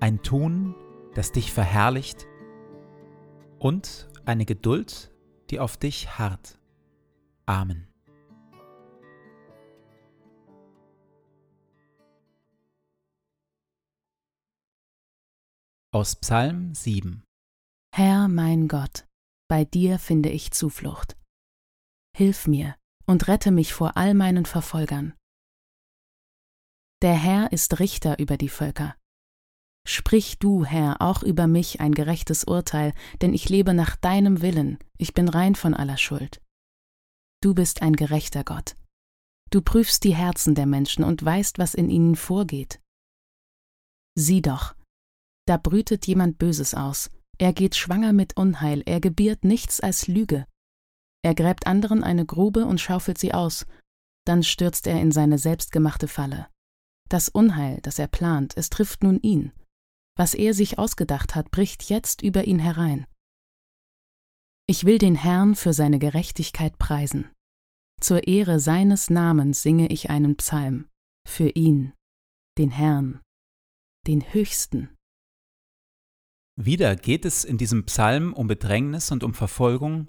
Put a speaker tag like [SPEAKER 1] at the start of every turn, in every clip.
[SPEAKER 1] ein Tun, das dich verherrlicht und eine Geduld, die auf dich harrt. Amen. Aus Psalm 7
[SPEAKER 2] Herr mein Gott, bei dir finde ich Zuflucht. Hilf mir und rette mich vor all meinen Verfolgern. Der Herr ist Richter über die Völker. Sprich du, Herr, auch über mich ein gerechtes Urteil, denn ich lebe nach deinem Willen, ich bin rein von aller Schuld. Du bist ein gerechter Gott. Du prüfst die Herzen der Menschen und weißt, was in ihnen vorgeht. Sieh doch, da brütet jemand Böses aus, er geht schwanger mit Unheil, er gebiert nichts als Lüge. Er gräbt anderen eine Grube und schaufelt sie aus, dann stürzt er in seine selbstgemachte Falle. Das Unheil, das er plant, es trifft nun ihn. Was er sich ausgedacht hat, bricht jetzt über ihn herein. Ich will den Herrn für seine Gerechtigkeit preisen. Zur Ehre seines Namens singe ich einen Psalm. Für ihn, den Herrn, den Höchsten.
[SPEAKER 1] Wieder geht es in diesem Psalm um Bedrängnis und um Verfolgung,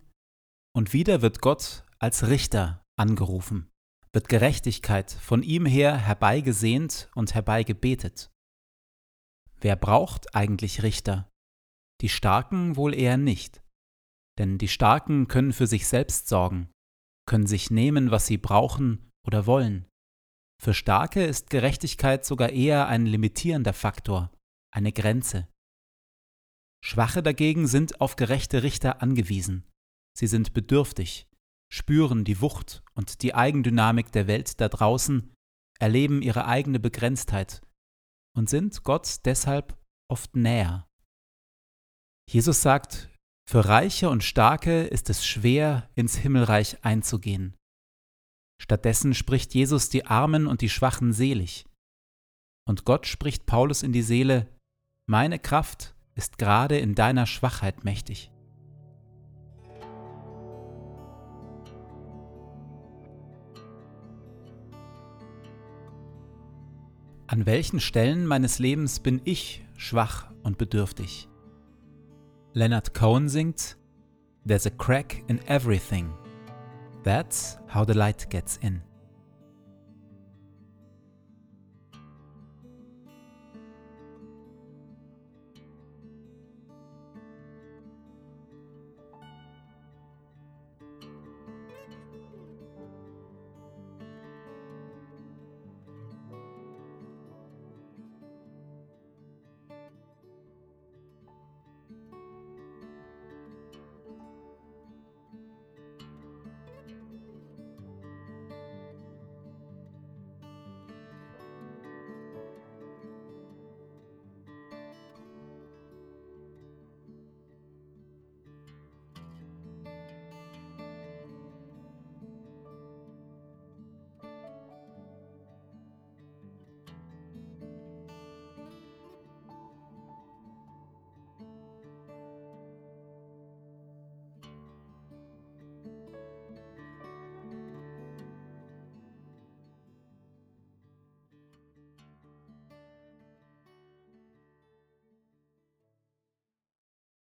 [SPEAKER 1] und wieder wird Gott als Richter angerufen, wird Gerechtigkeit von ihm her herbeigesehnt und herbeigebetet. Wer braucht eigentlich Richter? Die Starken wohl eher nicht. Denn die Starken können für sich selbst sorgen, können sich nehmen, was sie brauchen oder wollen. Für Starke ist Gerechtigkeit sogar eher ein limitierender Faktor, eine Grenze. Schwache dagegen sind auf gerechte Richter angewiesen. Sie sind bedürftig, spüren die Wucht und die Eigendynamik der Welt da draußen, erleben ihre eigene Begrenztheit und sind Gott deshalb oft näher. Jesus sagt, für Reiche und Starke ist es schwer, ins Himmelreich einzugehen. Stattdessen spricht Jesus die Armen und die Schwachen selig. Und Gott spricht Paulus in die Seele, meine Kraft ist gerade in deiner Schwachheit mächtig. An welchen Stellen meines Lebens bin ich schwach und bedürftig? Leonard Cohen singt There's a crack in everything. That's how the light gets in.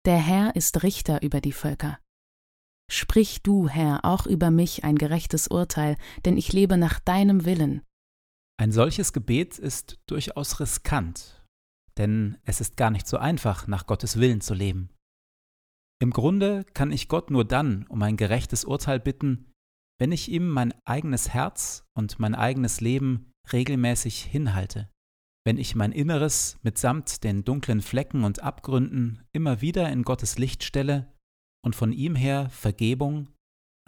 [SPEAKER 2] Der Herr ist Richter über die Völker. Sprich du, Herr, auch über mich ein gerechtes Urteil, denn ich lebe nach deinem Willen.
[SPEAKER 1] Ein solches Gebet ist durchaus riskant, denn es ist gar nicht so einfach, nach Gottes Willen zu leben. Im Grunde kann ich Gott nur dann um ein gerechtes Urteil bitten, wenn ich ihm mein eigenes Herz und mein eigenes Leben regelmäßig hinhalte, wenn ich mein Inneres mitsamt den dunklen Flecken und Abgründen immer wieder in Gottes Licht stelle und von ihm her Vergebung,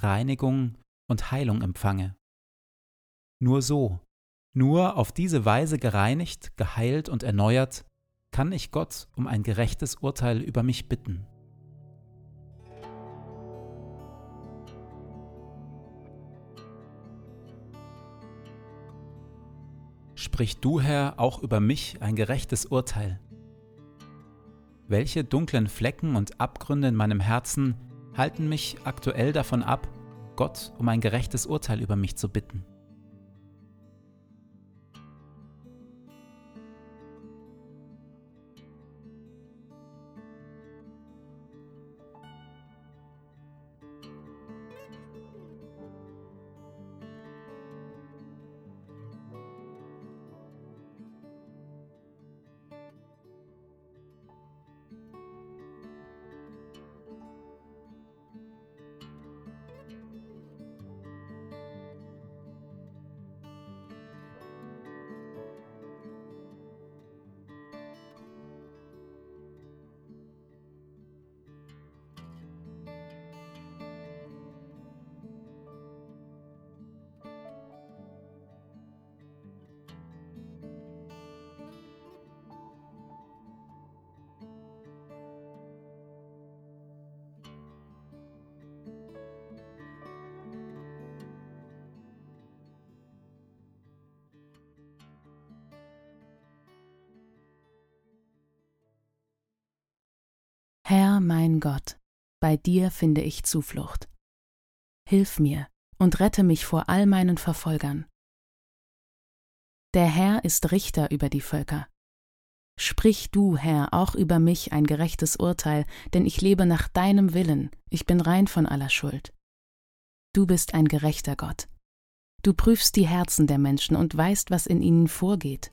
[SPEAKER 1] Reinigung und Heilung empfange. Nur so, nur auf diese Weise gereinigt, geheilt und erneuert, kann ich Gott um ein gerechtes Urteil über mich bitten. Sprich du, Herr, auch über mich ein gerechtes Urteil. Welche dunklen Flecken und Abgründe in meinem Herzen halten mich aktuell davon ab, Gott um ein gerechtes Urteil über mich zu bitten?
[SPEAKER 2] Herr mein Gott, bei dir finde ich Zuflucht. Hilf mir und rette mich vor all meinen Verfolgern. Der Herr ist Richter über die Völker. Sprich du, Herr, auch über mich ein gerechtes Urteil, denn ich lebe nach deinem Willen, ich bin rein von aller Schuld. Du bist ein gerechter Gott. Du prüfst die Herzen der Menschen und weißt, was in ihnen vorgeht.